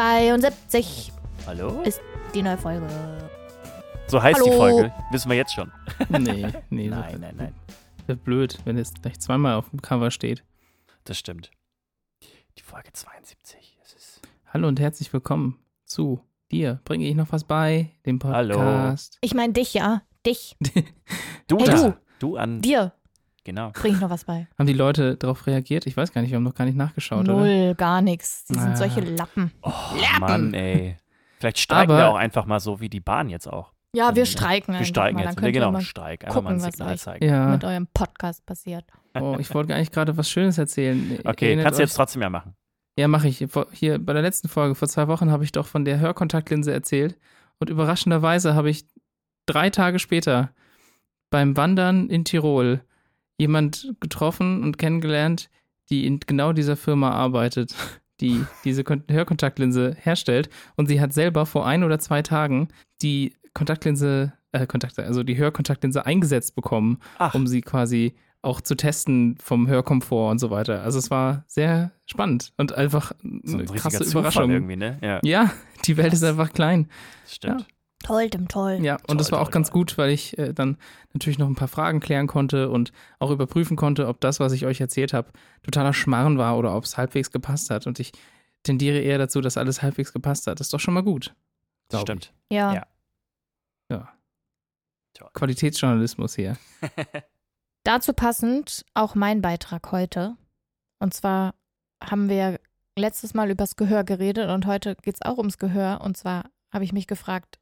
72 Hallo? ist die neue Folge. So heißt Hallo? die Folge. Wissen wir jetzt schon. Nee, nee. Nein, nein, nein. Wäre blöd, wenn es gleich zweimal auf dem Cover steht. Das stimmt. Die Folge 72. Es ist Hallo und herzlich willkommen zu dir. Bringe ich noch was bei? Dem Hallo. Podcast. Ich meine dich, ja. Dich. du Hey, da. du. Du an. Dir Genau. bring ich noch was bei. Haben die Leute darauf reagiert? Ich weiß gar nicht, wir haben noch gar nicht nachgeschaut, oder? Null, gar nichts. Die sind Ah. solche Lappen. Oh, Lappen. Mann, ey. Vielleicht streiken Aber- wir auch einfach mal so wie die Bahn jetzt auch. Ja, wir Ja. streiken Wir einfach streiken mal. jetzt. Ihr genau, mal Streik. Einfach mal ein gucken, was Signal zeigen. Ja. mit eurem Podcast passiert. Oh, ich wollte eigentlich gerade was Schönes erzählen. Okay, Erinnert kannst du jetzt trotzdem ja machen. Ja, mache ich. Vor- Hier bei der letzten Folge, vor zwei Wochen, habe ich doch von der Hörkontaktlinse erzählt. Und überraschenderweise habe ich drei Tage später beim Wandern in Tirol jemand getroffen und kennengelernt, die in genau dieser Firma arbeitet, die diese Kon Hörkontaktlinse herstellt. Und sie hat selber vor ein oder zwei Tagen die Kontaktlinse, äh, Kontakte, also die Hörkontaktlinse eingesetzt bekommen, Ach, um sie quasi auch zu testen vom Hörkomfort und so weiter. Also es war sehr spannend und einfach so ein eine richtiger krasse Überraschung. irgendwie, ne? Ja, Ja, die Welt ist Krass. einfach klein. das stimmt. Toll, dem toll. Ja, und Toll, das war auch toll, ganz toll. gut, weil ich äh, dann natürlich noch ein paar Fragen klären konnte und auch überprüfen konnte, ob das, was ich euch erzählt habe, totaler Schmarrn war oder ob es halbwegs gepasst hat. Und ich tendiere eher dazu, dass alles halbwegs gepasst hat. Das ist doch schon mal gut. Das stimmt. Ja. Ja. Ja. Toll. Qualitätsjournalismus hier. Dazu passend auch mein Beitrag heute. Und zwar haben wir letztes Mal übers Gehör geredet und heute geht es auch ums Gehör. Und zwar habe ich mich gefragt,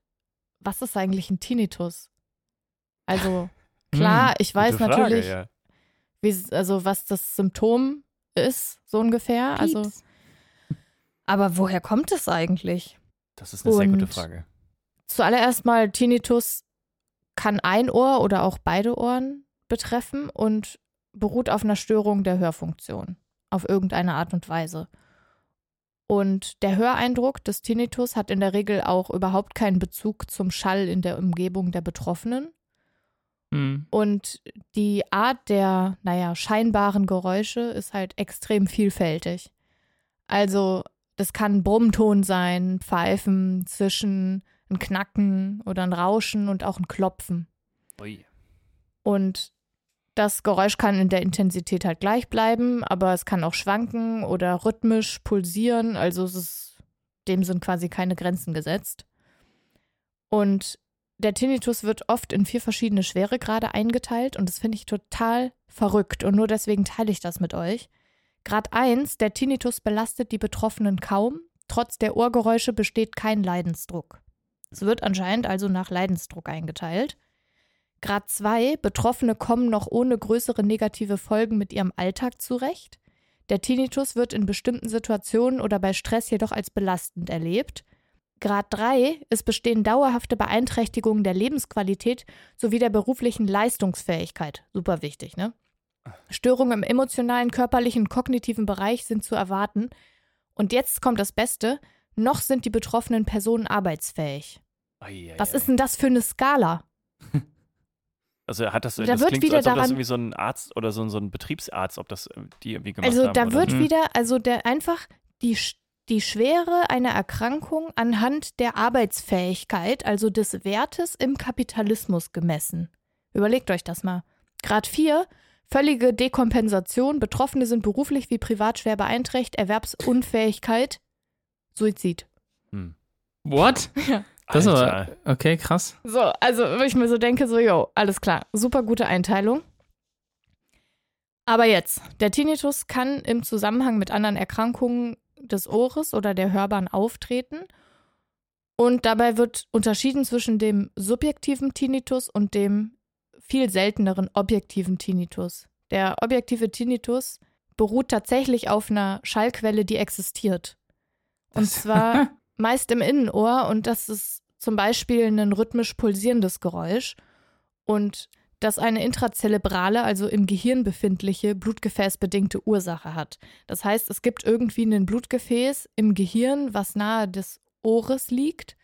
was ist eigentlich ein Tinnitus? Also klar, ich weiß Frage, natürlich, ja. wie, also was das Symptom ist, so ungefähr. Also, Pieps. aber woher kommt es eigentlich? Das ist eine sehr gute Und- Frage. Zuallererst mal, Tinnitus kann ein Ohr oder auch beide Ohren betreffen und beruht auf einer Störung der Hörfunktion auf irgendeine Art und Weise. Und der Höreindruck des Tinnitus hat in der Regel auch überhaupt keinen Bezug zum Schall in der Umgebung der Betroffenen. Hm. Und die Art der, naja, scheinbaren Geräusche ist halt extrem vielfältig. Also, das kann ein Brummton sein, Pfeifen, Zischen, ein Knacken oder ein Rauschen und auch ein Klopfen. Ui. Und das Geräusch kann in der Intensität halt gleich bleiben, aber es kann auch schwanken oder rhythmisch pulsieren. Also es ist, dem sind quasi keine Grenzen gesetzt. Und der Tinnitus wird oft in vier verschiedene Schweregrade eingeteilt und das finde ich total verrückt und nur deswegen teile ich das mit euch. Grad 1, der Tinnitus belastet die Betroffenen kaum, trotz der Ohrgeräusche besteht kein Leidensdruck. Es wird anscheinend also nach Leidensdruck eingeteilt. Grad 2, Betroffene kommen noch ohne größere negative Folgen mit ihrem Alltag zurecht. Der Tinnitus wird in bestimmten Situationen oder bei Stress jedoch als belastend erlebt. Grad 3, es bestehen dauerhafte Beeinträchtigungen der Lebensqualität sowie der beruflichen Leistungsfähigkeit. Super wichtig, ne? Störungen im emotionalen, körperlichen kognitiven Bereich sind zu erwarten. Und jetzt kommt das Beste, noch sind die betroffenen Personen arbeitsfähig. Ei, ei, Was ist denn das für eine Skala? Also hat das, Da das wird klingt wieder so, als ob das daran- irgendwie so ein Arzt oder so, ein- so ein Betriebsarzt, ob das die irgendwie gemacht Also haben. da oder wird. Mhm. wieder, also der einfach die, die Schwere einer Erkrankung anhand der Arbeitsfähigkeit, also des Wertes im Kapitalismus gemessen. Überlegt euch das mal. Grad 4, völlige Dekompensation, Betroffene sind beruflich wie privat schwer beeinträchtigt, Erwerbsunfähigkeit, Suizid. Hm. What? Ja. Das ist Alter. aber, okay, krass. So, also wo ich mir so denke, so, yo, alles klar, super gute Einteilung. Aber jetzt, der Tinnitus kann im Zusammenhang mit anderen Erkrankungen des Ohres oder der Hörbahn auftreten. Und dabei wird unterschieden zwischen dem subjektiven Tinnitus und dem viel selteneren objektiven Tinnitus. Der objektive Tinnitus beruht tatsächlich auf einer Schallquelle, die existiert. Und Das- zwar meist im Innenohr und das ist zum Beispiel ein rhythmisch pulsierendes Geräusch und das eine intrazerebrale, also im Gehirn befindliche, blutgefäßbedingte Ursache hat. Das heißt, es gibt irgendwie ein Blutgefäß im Gehirn, was nahe des Ohres liegt,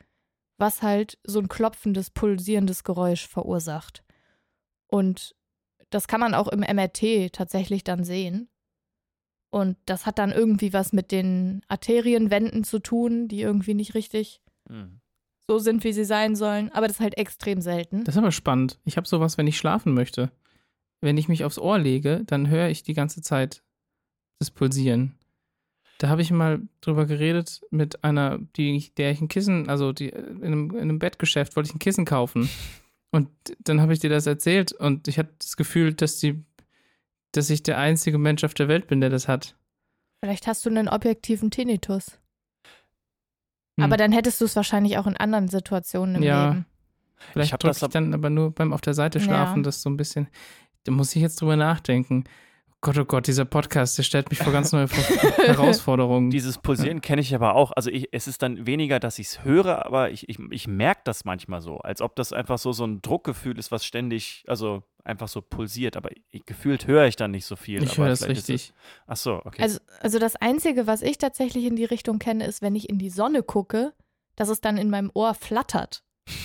was halt so ein klopfendes, pulsierendes Geräusch verursacht. Und das kann man auch im MRT tatsächlich dann sehen. Und das hat dann irgendwie was mit den Arterienwänden zu tun, die irgendwie nicht richtig Hm. so sind, wie sie sein sollen. Aber das ist halt extrem selten. Das ist aber spannend. Ich habe sowas, wenn ich schlafen möchte. Wenn ich mich aufs Ohr lege, dann höre ich die ganze Zeit das Pulsieren. Da habe ich mal drüber geredet mit einer, die, der ich ein Kissen, also die, in, einem, in einem Bettgeschäft wollte ich ein Kissen kaufen. Und dann habe ich dir das erzählt und ich hatte das Gefühl, dass die, dass ich der einzige Mensch auf der Welt bin, der das hat. Vielleicht hast du einen objektiven Tinnitus. Hm. Aber dann hättest du es wahrscheinlich auch in anderen Situationen im Ja. Leben. Vielleicht hab drücke das ich ab- dann aber nur beim auf der Seite Ja. schlafen, das so ein bisschen. Da muss ich jetzt drüber nachdenken. Gott, oh Gott, dieser Podcast, der stellt mich vor ganz neue Herausforderungen. Dieses Pulsieren kenne ich aber auch. Also ich, es ist dann weniger, dass ich es höre, aber ich, ich, ich merke das manchmal so, als ob das einfach so, so ein Druckgefühl ist, was ständig, also einfach so pulsiert. Aber ich, gefühlt höre ich dann nicht so viel. ich aber höre das vielleicht ist richtig. Es, ach so, okay. Also, also das Einzige, was ich tatsächlich in die Richtung kenne, ist, wenn ich in die Sonne gucke, dass es dann in meinem Ohr flattert.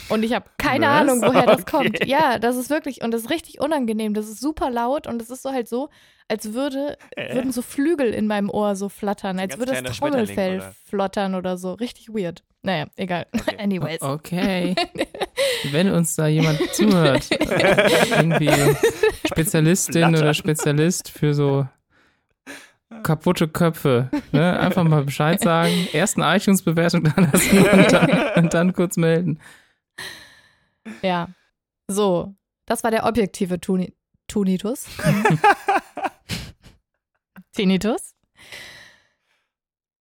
Und ich habe keine Was? Ahnung, woher das Okay. kommt. Ja, das ist wirklich, und das ist richtig unangenehm. Das ist super laut und es ist so halt so, als würde, Äh. würden so Flügel in meinem Ohr so flattern, als würde das Trommelfell oder? flottern oder so. Richtig weird. Naja, egal. Okay. Anyways. Okay. Wenn uns da jemand zuhört, irgendwie Spezialistin Flattern. oder Spezialist für so kaputte Köpfe, ne? einfach mal Bescheid sagen, erst eine iTunes-Bewertung da lassen und dann, und dann kurz melden. Ja. So, das war der objektive Tuni Tunitus. Tinnitus.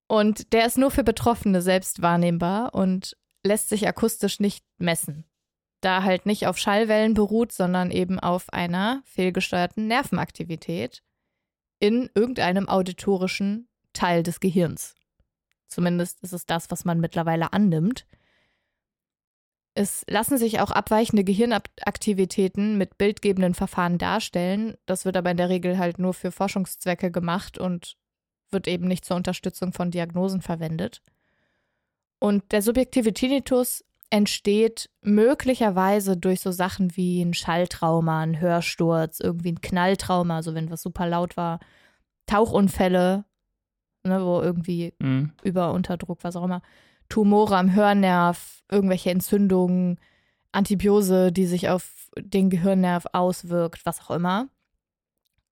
Und der ist nur für Betroffene selbst wahrnehmbar und lässt sich akustisch nicht messen. Da halt nicht auf Schallwellen beruht, sondern eben auf einer fehlgesteuerten Nervenaktivität in irgendeinem auditorischen Teil des Gehirns. Zumindest ist es das, was man mittlerweile annimmt. Es lassen sich auch abweichende Gehirnaktivitäten mit bildgebenden Verfahren darstellen. Das wird aber in der Regel halt nur für Forschungszwecke gemacht und wird eben nicht zur Unterstützung von Diagnosen verwendet. Und der subjektive Tinnitus entsteht möglicherweise durch so Sachen wie ein Schalltrauma, ein Hörsturz, irgendwie ein Knalltrauma, also wenn was super laut war, Tauchunfälle, ne, wo irgendwie Mhm. über Unterdruck, was auch immer, Tumore am Hörnerv, irgendwelche Entzündungen, Antibiose, die sich auf den Gehirnnerv auswirkt, was auch immer.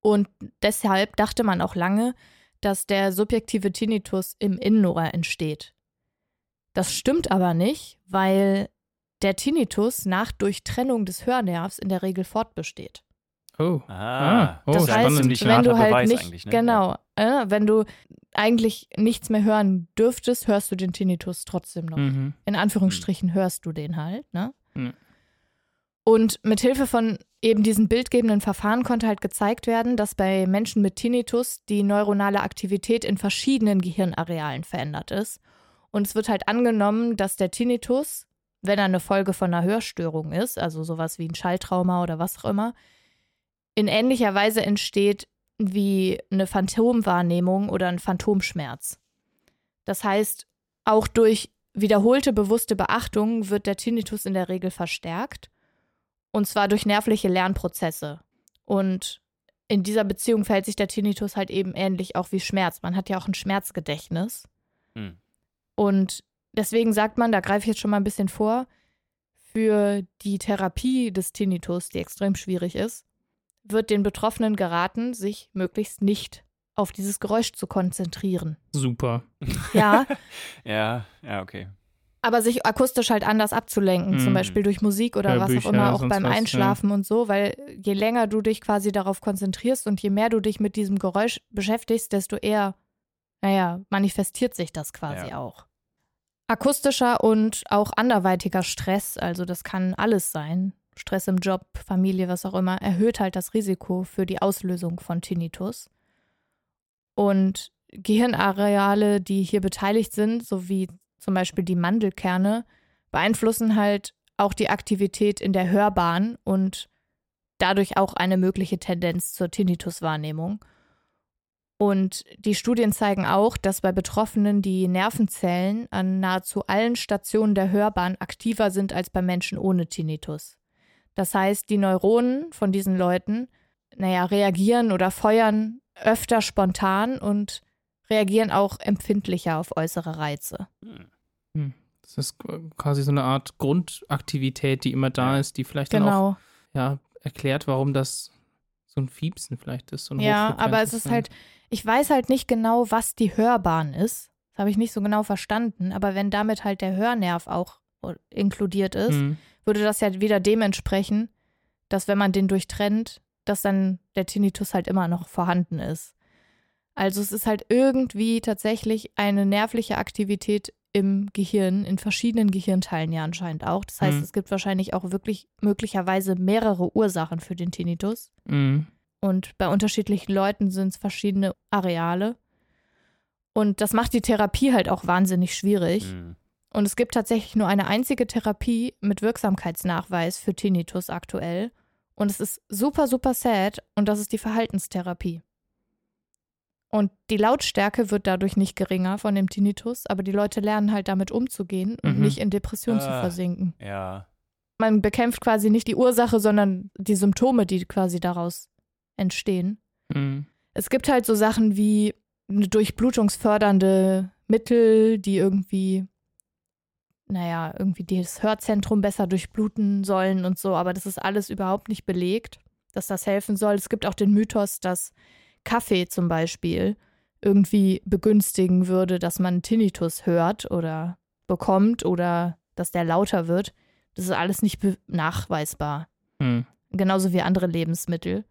Und deshalb dachte man auch lange, dass der subjektive Tinnitus im Innenohr entsteht. Das stimmt aber nicht, weil der Tinnitus nach Durchtrennung des Hörnervs in der Regel fortbesteht. Oh. ah, oh, das heißt, ziemlich wenn du halt Beweis nicht, eigentlich, ne? genau, äh, wenn du eigentlich nichts mehr hören dürftest, hörst du den Tinnitus trotzdem noch. Mhm. In Anführungsstrichen hörst du den halt, ne? Mhm. Und mit Hilfe von eben diesen bildgebenden Verfahren konnte halt gezeigt werden, dass bei Menschen mit Tinnitus die neuronale Aktivität in verschiedenen Gehirnarealen verändert ist. Und es wird halt angenommen, dass der Tinnitus, wenn er eine Folge von einer Hörstörung ist, also sowas wie ein Schalltrauma oder was auch immer, in ähnlicher Weise entsteht wie eine Phantomwahrnehmung oder ein Phantomschmerz. Das heißt, auch durch wiederholte bewusste Beachtung wird der Tinnitus in der Regel verstärkt. Und zwar durch nervliche Lernprozesse. Und in dieser Beziehung verhält sich der Tinnitus halt eben ähnlich auch wie Schmerz. Man hat ja auch ein Schmerzgedächtnis. Hm. Und deswegen sagt man, da greife ich jetzt schon mal ein bisschen vor, für die Therapie des Tinnitus, die extrem schwierig ist, wird den Betroffenen geraten, sich möglichst nicht auf dieses Geräusch zu konzentrieren. Super. Ja, Ja, ja, okay. aber sich akustisch halt anders abzulenken, Mhm. zum Beispiel durch Musik oder was auch Hörbücher, immer, auch beim was, ja. Einschlafen und so, weil je länger du dich quasi darauf konzentrierst und je mehr du dich mit diesem Geräusch beschäftigst, desto eher, naja, manifestiert sich das quasi Ja. auch. Akustischer und auch anderweitiger Stress, also das kann alles sein, Stress im Job, Familie, was auch immer, erhöht halt das Risiko für die Auslösung von Tinnitus. Und Gehirnareale, die hier beteiligt sind, sowie zum Beispiel die Mandelkerne, beeinflussen halt auch die Aktivität in der Hörbahn und dadurch auch eine mögliche Tendenz zur Tinnituswahrnehmung. Und die Studien zeigen auch, dass bei Betroffenen die Nervenzellen an nahezu allen Stationen der Hörbahn aktiver sind als bei Menschen ohne Tinnitus. Das heißt, die Neuronen von diesen Leuten, naja, reagieren oder feuern öfter spontan und reagieren auch empfindlicher auf äußere Reize. Hm. Das ist quasi so eine Art Grundaktivität, die immer da ist, die vielleicht dann auch Genau. ja, erklärt, warum das so ein Fiepsen vielleicht ist. So ein Ja, aber es ist halt, ich weiß halt nicht genau, was die Hörbahn ist. Das habe ich nicht so genau verstanden. Aber wenn damit halt der Hörnerv auch inkludiert ist, Mhm. Würde das ja wieder dem entsprechen, dass wenn man den durchtrennt, dass dann der Tinnitus halt immer noch vorhanden ist. Also es ist halt irgendwie tatsächlich eine nervliche Aktivität im Gehirn, in verschiedenen Gehirnteilen ja anscheinend auch. Das heißt, Mhm. es gibt wahrscheinlich auch wirklich möglicherweise mehrere Ursachen für den Tinnitus. Mhm. Und bei unterschiedlichen Leuten sind es verschiedene Areale. Und das macht die Therapie halt auch wahnsinnig schwierig. Hm. Und es gibt tatsächlich nur eine einzige Therapie mit Wirksamkeitsnachweis für Tinnitus aktuell. Und es ist super, super sad. Und das ist die Verhaltenstherapie. Und die Lautstärke wird dadurch nicht geringer von dem Tinnitus, aber die Leute lernen halt damit umzugehen und Mhm. nicht in Depression zu Ah. versinken. Ja. Man bekämpft quasi nicht die Ursache, sondern die Symptome, die quasi daraus entstehen. Mhm. Es gibt halt so Sachen wie eine durchblutungsfördernde Mittel, die irgendwie, naja, irgendwie das Hörzentrum besser durchbluten sollen und so, aber das ist alles überhaupt nicht belegt, dass das helfen soll. Es gibt auch den Mythos, dass Kaffee zum Beispiel irgendwie begünstigen würde, dass man Tinnitus hört oder bekommt oder dass der lauter wird. Das ist alles nicht nachweisbar Mhm. genauso wie andere Lebensmittel.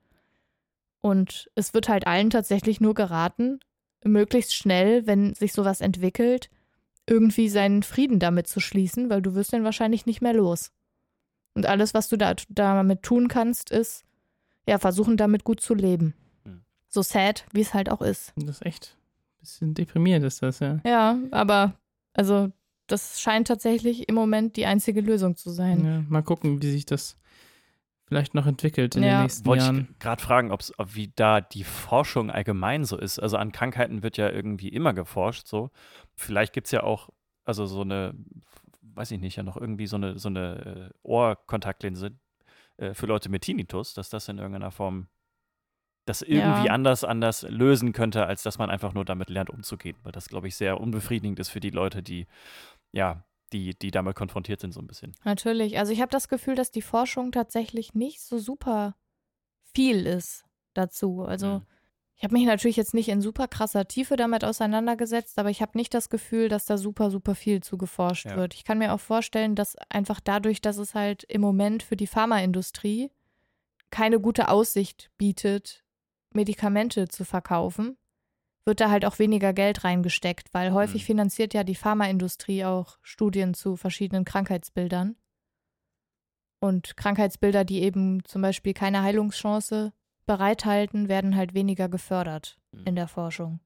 Und es wird halt allen tatsächlich nur geraten, möglichst schnell, wenn sich sowas entwickelt, irgendwie seinen Frieden damit zu schließen, weil du wirst den wahrscheinlich nicht mehr los. Und alles, was du da, damit tun kannst, ist, ja, versuchen damit gut zu leben. Hm. So sad, wie es halt auch ist. Das ist echt ein bisschen deprimierend, ist das, ja. Ja, aber, also, das scheint tatsächlich im Moment die einzige Lösung zu sein. ja. Mal gucken, wie sich das vielleicht noch entwickelt in Ja. den nächsten Wollte Jahren. ich gerade fragen, ob's, ob wie da die Forschung allgemein so ist. Also an Krankheiten wird ja irgendwie immer geforscht, so. Vielleicht gibt es ja auch, also so eine, weiß ich nicht, ja noch irgendwie so eine, so eine äh, Ohrkontaktlinse äh, für Leute mit Tinnitus, dass das in irgendeiner Form das irgendwie Ja. anders, anders lösen könnte, als dass man einfach nur damit lernt, umzugehen. Weil das, glaube ich, sehr unbefriedigend ist für die Leute, die, ja, die, die damit konfrontiert sind, so ein bisschen. Natürlich. Also ich habe das Gefühl, dass die Forschung tatsächlich nicht so super viel ist dazu. Also Mhm. ich habe mich natürlich jetzt nicht in super krasser Tiefe damit auseinandergesetzt, aber ich habe nicht das Gefühl, dass da super, super viel zu geforscht Ja. wird. Ich kann mir auch vorstellen, dass einfach dadurch, dass es halt im Moment für die Pharmaindustrie keine gute Aussicht bietet, Medikamente zu verkaufen, wird da halt auch weniger Geld reingesteckt, weil häufig Mhm. finanziert ja die Pharmaindustrie auch Studien zu verschiedenen Krankheitsbildern. Und Krankheitsbilder, die eben zum Beispiel keine Heilungschance bereithalten, werden halt weniger gefördert Mhm. in der Forschung.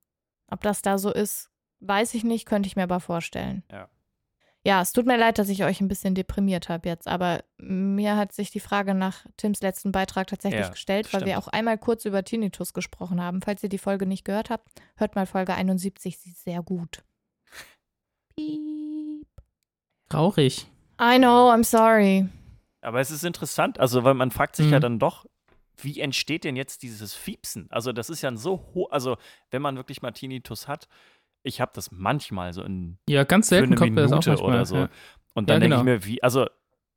Ob das da so ist, weiß ich nicht, könnte ich mir aber vorstellen. Ja. Ja, es tut mir leid, dass ich euch ein bisschen deprimiert habe jetzt, aber mir hat sich die Frage nach Tims letzten Beitrag tatsächlich Ja, gestellt, weil wir stimmt. auch einmal kurz über Tinnitus gesprochen haben. Falls ihr die Folge nicht gehört habt, hört mal Folge 71, sie ist sehr gut. Piep. Traurig. I know, I'm sorry. Aber es ist interessant, also weil man fragt sich ja Mhm. dann doch, wie entsteht denn jetzt dieses Fiepsen? Also das ist ja ein so hoch, also wenn man wirklich mal Tinnitus hat, ich habe das manchmal so in Ja, ganz für selten eine kommt mir das auch oder so. Ja. Und Ja, dann denke ich genau. mir, wie, also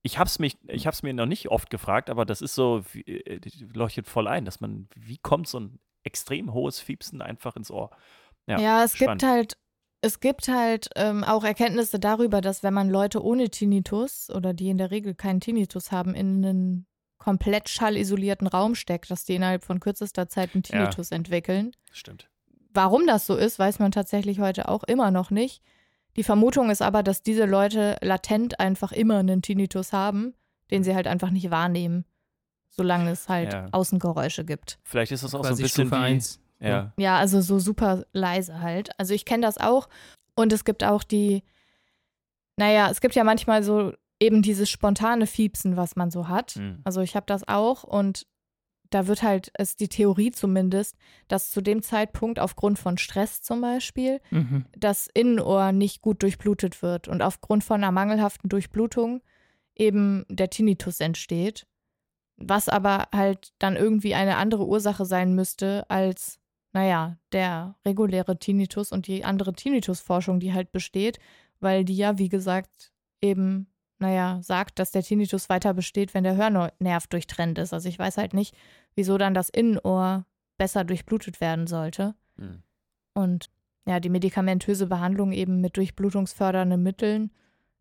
ich habe es mich, ich habe es mir noch nicht oft gefragt, aber das ist so, wie, äh, leuchtet voll ein, dass man, wie kommt so ein extrem hohes Fiepsen einfach ins Ohr? Ja, Ja, es spannend. gibt halt, es gibt halt ähm, auch Erkenntnisse darüber, dass wenn man Leute ohne Tinnitus oder die in der Regel keinen Tinnitus haben, in einen komplett schallisolierten Raum steckt, dass die innerhalb von kürzester Zeit einen Ja. Tinnitus entwickeln. Stimmt. Warum das so ist, weiß man tatsächlich heute auch immer noch nicht. Die Vermutung ist aber, dass diese Leute latent einfach immer einen Tinnitus haben, den sie halt einfach nicht wahrnehmen, solange es halt Ja. Außengeräusche gibt. Vielleicht ist das auch so ein Quasi bisschen Stufe wie, 1. ja, Ja, also so super leise halt. Also ich kenne das auch. Und es gibt auch die, naja, es gibt ja manchmal so eben dieses spontane Fiepsen, was man so hat. Mhm. Also ich habe das auch und da wird halt, ist die Theorie zumindest, dass zu dem Zeitpunkt aufgrund von Stress zum Beispiel Mhm. das Innenohr nicht gut durchblutet wird und aufgrund von einer mangelhaften Durchblutung eben der Tinnitus entsteht, was aber halt dann irgendwie eine andere Ursache sein müsste als naja, der reguläre Tinnitus und die andere Tinnitusforschung, die halt besteht, weil die ja, wie gesagt, eben, naja, sagt, dass der Tinnitus weiter besteht, wenn der Hörnerv durchtrennt ist. Also ich weiß halt nicht, wieso dann das Innenohr besser durchblutet werden sollte. Hm. Und ja, die medikamentöse Behandlung eben mit durchblutungsfördernden Mitteln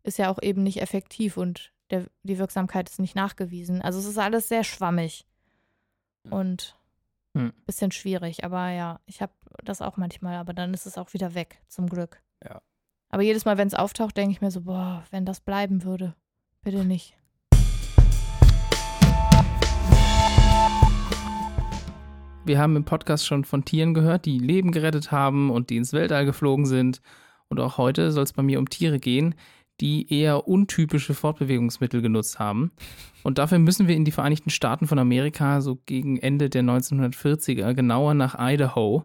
ist ja auch eben nicht effektiv und der, die Wirksamkeit ist nicht nachgewiesen. Also es ist alles sehr schwammig und Hm. bisschen schwierig. Aber ja, ich habe das auch manchmal, aber dann ist es auch wieder weg, zum Glück. Ja. Aber jedes Mal, wenn es auftaucht, denke ich mir so, boah, wenn das bleiben würde, bitte nicht. Wir haben im Podcast schon von Tieren gehört, die Leben gerettet haben und die ins Weltall geflogen sind. Und auch heute soll es bei mir um Tiere gehen, die eher untypische Fortbewegungsmittel genutzt haben. Und dafür müssen wir in die Vereinigten Staaten von Amerika, so gegen Ende der 1940er, genauer nach Idaho.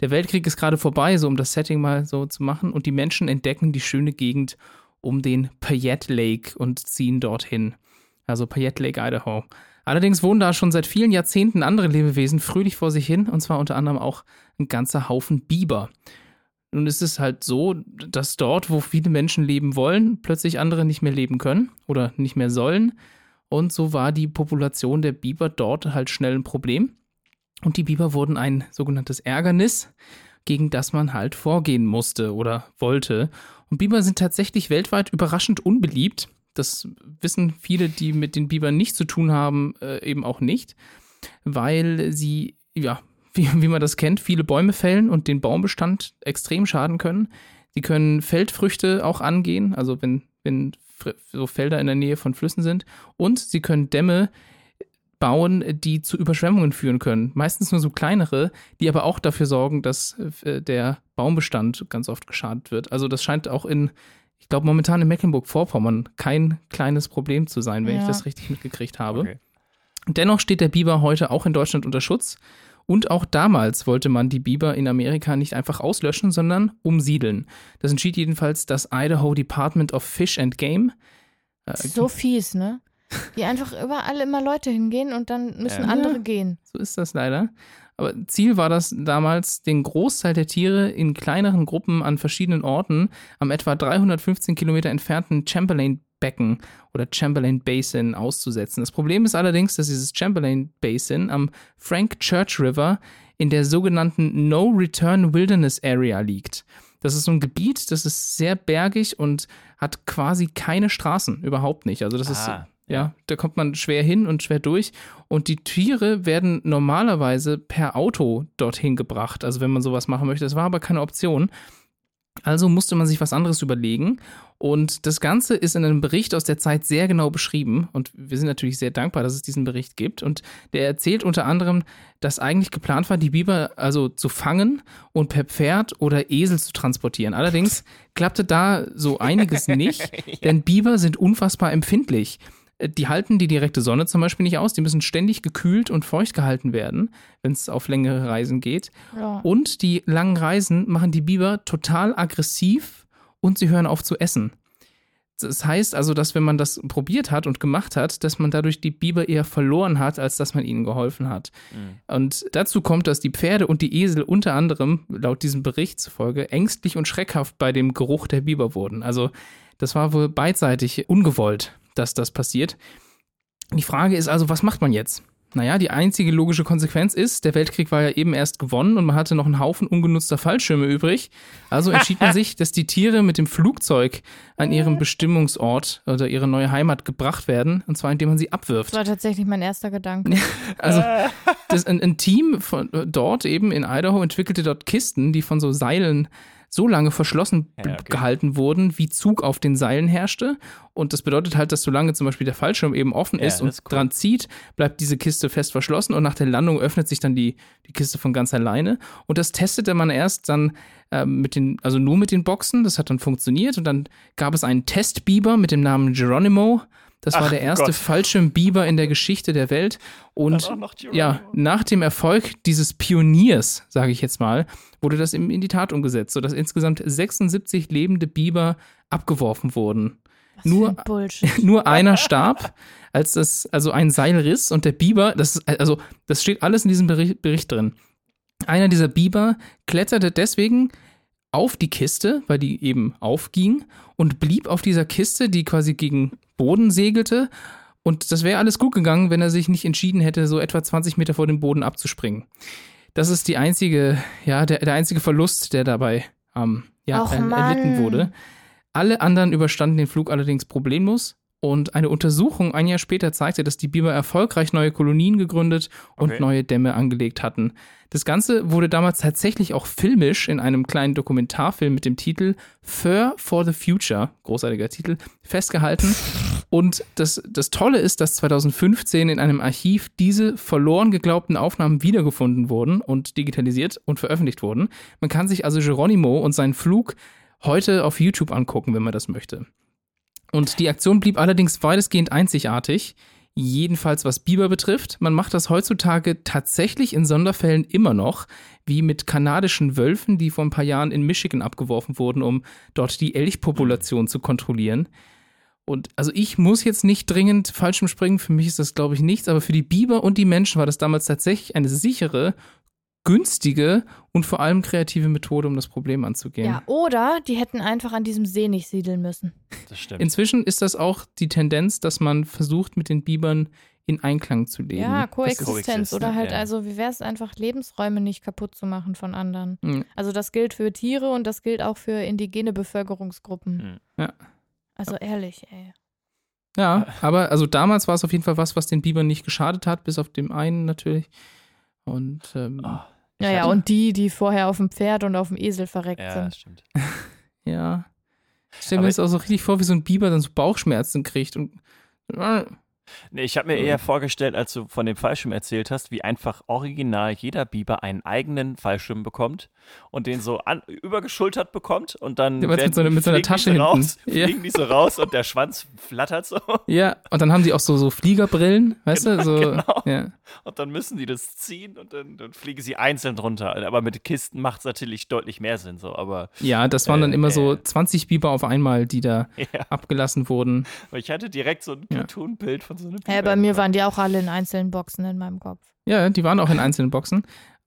Der Weltkrieg ist gerade vorbei, so um das Setting mal so zu machen. Und die Menschen entdecken die schöne Gegend um den Payette Lake und ziehen dorthin. Also Payette Lake, Idaho. Allerdings wohnen da schon seit vielen Jahrzehnten andere Lebewesen fröhlich vor sich hin, und zwar unter anderem auch ein ganzer Haufen Biber. Nun ist es halt so, dass dort, wo viele Menschen leben wollen, plötzlich andere nicht mehr leben können oder nicht mehr sollen. Und so war die Population der Biber dort halt schnell ein Problem. Und die Biber wurden ein sogenanntes Ärgernis, gegen das man halt vorgehen musste oder wollte. Und Biber sind tatsächlich weltweit überraschend unbeliebt. Das wissen viele, die mit den Bibern nichts zu tun haben, äh, eben auch nicht, weil sie, ja, wie, wie man das kennt, viele Bäume fällen und den Baumbestand extrem schaden können. Sie können Feldfrüchte auch angehen, also wenn, wenn so Felder in der Nähe von Flüssen sind. Und sie können Dämme bauen, die zu Überschwemmungen führen können. Meistens nur so kleinere, die aber auch dafür sorgen, dass äh, der Baumbestand ganz oft geschadet wird. Also das scheint auch in, ich glaube momentan in Mecklenburg-Vorpommern kein kleines Problem zu sein, wenn ich Ja. das richtig mitgekriegt habe. Okay. Dennoch steht der Biber heute auch in Deutschland unter Schutz. Und auch damals wollte man die Biber in Amerika nicht einfach auslöschen, sondern umsiedeln. Das entschied jedenfalls das Idaho Department of Fish and Game. Äh, So fies, ne? Die einfach überall immer Leute hingehen und dann müssen Ja. andere gehen. So ist das leider. Aber Ziel war das damals, den Großteil der Tiere in kleineren Gruppen an verschiedenen Orten am etwa 315 Kilometer entfernten Chamberlain-Becken oder Chamberlain Basin auszusetzen. Das Problem ist allerdings, dass dieses Chamberlain Basin am Frank Church River in der sogenannten No Return Wilderness Area liegt. Das ist so ein Gebiet, das ist sehr bergig und hat quasi keine Straßen, überhaupt nicht. Also das ist Ah, ja, da kommt man schwer hin und schwer durch. Und die Tiere werden normalerweise per Auto dorthin gebracht. Also wenn man sowas machen möchte. Das war aber keine Option. Also musste man sich was anderes überlegen. Und das Ganze ist in einem Bericht aus der Zeit sehr genau beschrieben. Und wir sind natürlich sehr dankbar, dass es diesen Bericht gibt. Und der erzählt unter anderem, dass eigentlich geplant war, die Biber also zu fangen und per Pferd oder Esel zu transportieren. Allerdings klappte da so einiges nicht, denn Biber sind unfassbar empfindlich. Äh, Die halten die direkte Sonne zum Beispiel nicht aus. Die müssen ständig gekühlt und feucht gehalten werden, wenn es auf längere Reisen geht. Ja. Und die langen Reisen machen die Biber total aggressiv und sie hören auf zu essen. Das heißt also, dass wenn man das probiert hat und gemacht hat, dass man dadurch die Biber eher verloren hat, als dass man ihnen geholfen hat. Mhm. Und dazu kommt, dass die Pferde und die Esel unter anderem, laut diesem Bericht zufolge, ängstlich und schreckhaft bei dem Geruch der Biber wurden. Also das war wohl beidseitig ungewollt, dass das passiert. Die Frage ist also, was macht man jetzt? Naja, die einzige logische Konsequenz ist, der Weltkrieg war ja eben erst gewonnen und man hatte noch einen Haufen ungenutzter Fallschirme übrig. Also entschied man sich, dass die Tiere mit dem Flugzeug an ihrem Bestimmungsort oder ihre neue Heimat gebracht werden, und zwar indem man sie abwirft. Das war tatsächlich mein erster Gedanke. Also das, ein, ein Team von äh, dort eben in Idaho entwickelte dort Kisten, die von so Seilen so lange verschlossen Ja, okay. gehalten wurden, wie Zug auf den Seilen herrschte. Und das bedeutet halt, dass solange zum Beispiel der Fallschirm eben offen Ja, ist und ist cool. dran zieht, bleibt diese Kiste fest verschlossen und nach der Landung öffnet sich dann die, die Kiste von ganz alleine. Und das testete man erst dann ähm, mit den, also nur mit den Boxen, das hat dann funktioniert. Und dann gab es einen Testbiber mit dem Namen Geronimo. Das war Ach der erste Gott. Fallschirmbiber in der Geschichte der Welt. Und ja, nach dem Erfolg dieses Pioniers, sage ich jetzt mal, wurde das in, in die Tat umgesetzt, sodass insgesamt 76 lebende Biber abgeworfen wurden. Was Nur- für ein Bullshit. Nur einer starb, als das, also ein Seil riss und der Biber, das also, das steht alles in diesem Bericht, Bericht drin. Einer dieser Biber kletterte deswegen auf die Kiste, weil die eben aufging und blieb auf dieser Kiste, die quasi gegen Boden segelte. Und das wäre alles gut gegangen, wenn er sich nicht entschieden hätte, so etwa 20 Meter vor dem Boden abzuspringen. Das ist die einzige, ja, der, der einzige Verlust, der dabei ähm, ja, er, erlitten wurde. Alle anderen überstanden den Flug allerdings problemlos. Und eine Untersuchung ein Jahr später zeigte, dass die Biber erfolgreich neue Kolonien gegründet und Okay. neue Dämme angelegt hatten. Das Ganze wurde damals tatsächlich auch filmisch in einem kleinen Dokumentarfilm mit dem Titel Fur for the Future, großartiger Titel, festgehalten. Und das, das Tolle ist, dass 2015 in einem Archiv diese verloren geglaubten Aufnahmen wiedergefunden wurden und digitalisiert und veröffentlicht wurden. Man kann sich also Geronimo und seinen Flug heute auf YouTube angucken, wenn man das möchte. Und die Aktion blieb allerdings weitestgehend einzigartig, jedenfalls was Biber betrifft. Man macht das heutzutage tatsächlich in Sonderfällen immer noch, wie mit kanadischen Wölfen, die vor ein paar Jahren in Michigan abgeworfen wurden, um dort die Elchpopulation zu kontrollieren. Und also ich muss jetzt nicht dringend Fallschirmspringen, für mich ist das glaube ich nichts, aber für die Biber und die Menschen war das damals tatsächlich eine sichere, günstige und vor allem kreative Methode, um das Problem anzugehen. Ja, oder die hätten einfach an diesem See nicht siedeln müssen. Das stimmt. Inzwischen ist das auch die Tendenz, dass man versucht, mit den Bibern in Einklang zu leben. Ja, Koexistenz. Oder halt, ja. also, wie wäre es einfach, Lebensräume nicht kaputt zu machen von anderen. Mhm. Also, das gilt für Tiere und das gilt auch für indigene Bevölkerungsgruppen. Mhm. Ja. Also, ehrlich, ey. Ja, aber also damals war es auf jeden Fall was, was den Bibern nicht geschadet hat, bis auf dem einen natürlich. Und ähm, ich Naja, hatte- und die, die vorher auf dem Pferd und auf dem Esel verreckt Ja, sind. das stimmt. ja. Ich stelle mir das auch so richtig vor, wie so ein Biber dann so Bauchschmerzen kriegt und Nee, ich habe mir Mhm. eher vorgestellt, als du von dem Fallschirm erzählt hast, wie einfach original jeder Biber einen eigenen Fallschirm bekommt und den so an, übergeschultert bekommt und dann Ja, mit so einer- mit so einer Tasche so hinten? raus, Ja. fliegen die so raus und der Schwanz flattert so ja, und dann haben die auch so, so Fliegerbrillen, weißt du? So, genau. Ja. und dann müssen die das ziehen und dann, dann fliegen sie einzeln drunter. Aber mit Kisten macht es natürlich deutlich mehr Sinn so, aber ja, das waren dann Äh, immer so äh. 20 Biber auf einmal, die da abgelassen wurden. ich hatte direkt so ein. Cartoon-Bild von so einem Ja, bei mir waren die auch alle in einzelnen Boxen in meinem Kopf. Ja, die waren auch in einzelnen Boxen.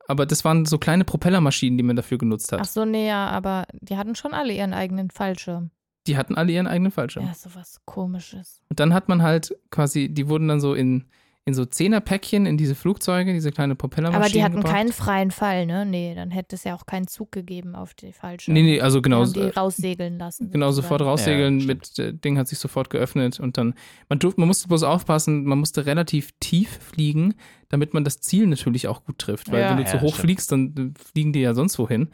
Aber das waren so kleine Propellermaschinen, die man dafür genutzt hat. Ach so, nee, ja, aber die hatten schon alle ihren eigenen Fallschirm. Die hatten alle ihren eigenen Fallschirm. Ja, sowas komisches. Und dann hat man halt quasi, die wurden dann so in, in so Zehnerpäckchen in diese Flugzeuge, diese kleine Propellermaschinen Aber die hatten gebracht. keinen freien Fall, ne? Nee, dann hätte es ja auch keinen Zug gegeben auf die Fallschirme. Nee, nee, also genau. Die haben die raussegeln lassen. Genau, sofort sozusagen. raussegeln, Ja, mit äh, Ding hat sich sofort geöffnet und dann, man, durfte, man musste bloß aufpassen, man musste relativ tief fliegen, damit man das Ziel natürlich auch gut trifft, weil Ja. wenn du Ja, zu hoch stimmt. fliegst, dann äh, fliegen die ja sonst wohin.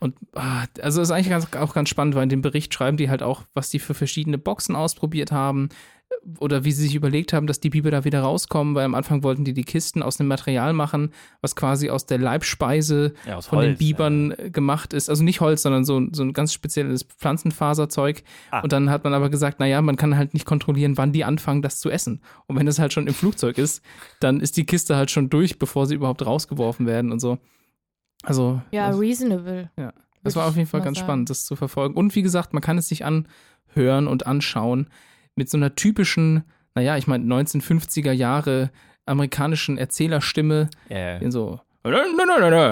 Und ah, also ist eigentlich ganz, auch ganz spannend, weil in dem Bericht schreiben die halt auch, was die für verschiedene Boxen ausprobiert haben äh, oder wie sie sich überlegt haben, dass die Biber da wieder rauskommen, weil am Anfang wollten die die Kisten aus einem Material machen, was quasi aus der Leibspeise ja, aus von den Holz, Bibern äh, gemacht ist. Also nicht Holz, sondern so, so ein ganz spezielles Pflanzenfaserzeug. Ah. Und dann hat man aber gesagt, naja, man kann halt nicht kontrollieren, wann die anfangen, das zu essen. Und wenn es halt schon im Flugzeug ist, dann ist die Kiste halt schon durch, bevor sie überhaupt rausgeworfen werden und so. Also, Ja, das, reasonable. Ja. das war auf jeden Fall ganz sagen. spannend, das zu verfolgen. Und wie gesagt, man kann es sich anhören und anschauen mit so einer typischen, naja, ich meine, 1950er Jahre amerikanischen Erzählerstimme, Ja, ja. in so.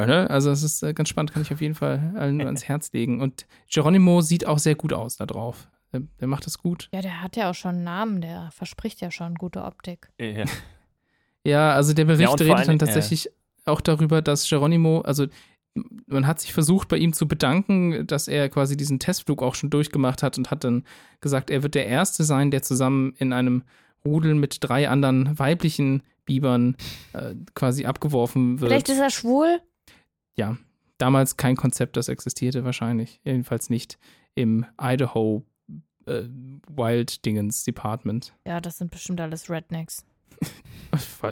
ne? Also es ist äh, ganz spannend, kann ich auf jeden Fall allen nur ans Herz legen. Und Geronimo sieht auch sehr gut aus da drauf. Der, der macht das gut. Ja, der hat ja auch schon einen Namen, der verspricht ja schon gute Optik. ja. Ja, also der Bericht Ja, redet allen dann tatsächlich auch darüber, dass Geronimo, also man hat sich versucht, bei ihm zu bedanken, dass er quasi diesen Testflug auch schon durchgemacht hat und hat dann gesagt, er wird der Erste sein, der zusammen in einem Rudel mit drei anderen weiblichen Bibern äh, quasi abgeworfen wird. Vielleicht ist er schwul? ja, damals kein Konzept, das existierte wahrscheinlich. Jedenfalls nicht im Idaho äh, Wild Dingens Department. Ja, das sind bestimmt alles Rednecks.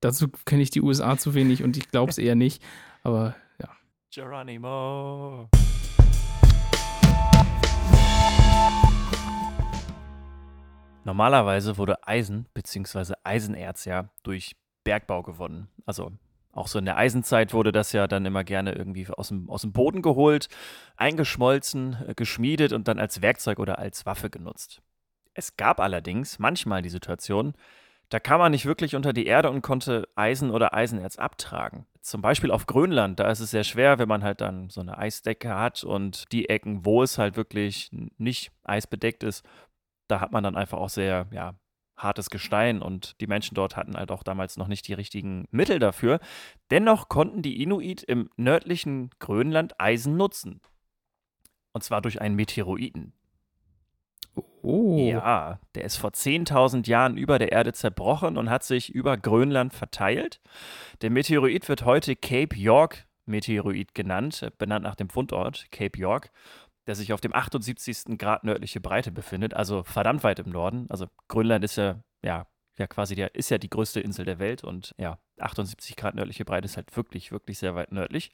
Dazu kenne ich die USA zu wenig und ich glaube es eher nicht. Aber ja. Geronimo. Normalerweise wurde Eisen bzw. Eisenerz ja durch Bergbau gewonnen. Also auch so in der Eisenzeit wurde das ja dann immer gerne irgendwie aus dem, aus dem Boden geholt, eingeschmolzen, äh, geschmiedet und dann als Werkzeug oder als Waffe genutzt. Es gab allerdings manchmal die Situation, da kam man nicht wirklich unter die Erde und konnte Eisen oder Eisenerz abtragen. Zum Beispiel auf Grönland, da ist es sehr schwer, wenn man halt dann so eine Eisdecke hat und die Ecken, wo es halt wirklich nicht eisbedeckt ist, da hat man dann einfach auch sehr, ja, hartes Gestein und die Menschen dort hatten halt auch damals noch nicht die richtigen Mittel dafür. Dennoch konnten die Inuit im nördlichen Grönland Eisen nutzen. Und zwar durch einen Meteoroiden. Oh. Ja, der ist vor 10.000 Jahren über der Erde zerbrochen und hat sich über Grönland verteilt. Der Meteoroid wird heute Cape York Meteoroid genannt, benannt nach dem Fundort Cape York, der sich auf dem 78. Grad nördliche Breite befindet, also verdammt weit im Norden. Also Grönland ist ja, ja, ja quasi der, ist ja die größte Insel der Welt und ja, 78 Grad nördliche Breite ist halt wirklich, wirklich sehr weit nördlich.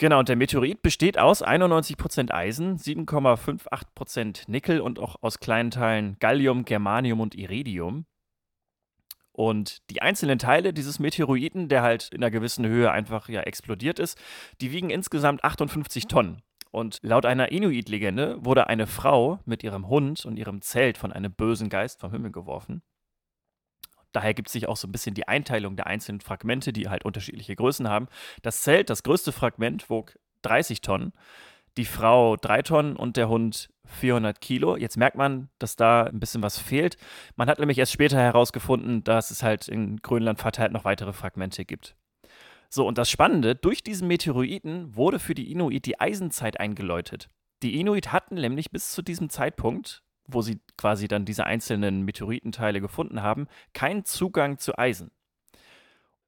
Genau, und der Meteorit besteht aus 91% Eisen, 7,58% Nickel und auch aus kleinen Teilen Gallium, Germanium und Iridium. Und die einzelnen Teile dieses Meteoroiden, der halt in einer gewissen Höhe einfach ja explodiert ist, die wiegen insgesamt 58 Tonnen. Und laut einer Inuit-Legende wurde eine Frau mit ihrem Hund und ihrem Zelt von einem bösen Geist vom Himmel geworfen daher gibt sich auch so ein bisschen die Einteilung der einzelnen Fragmente, die halt unterschiedliche Größen haben. Das Zelt, das größte Fragment, wog 30 Tonnen, die Frau 3 Tonnen und der Hund 400 Kilo. Jetzt merkt man, dass da ein bisschen was fehlt. Man hat nämlich erst später herausgefunden, dass es halt in Grönland verteilt noch weitere Fragmente gibt. So, und das Spannende, durch diesen Meteoroiden wurde für die Inuit die Eisenzeit eingeläutet. Die Inuit hatten nämlich bis zu diesem Zeitpunkt wo sie quasi dann diese einzelnen Meteoritenteile gefunden haben, keinen Zugang zu Eisen.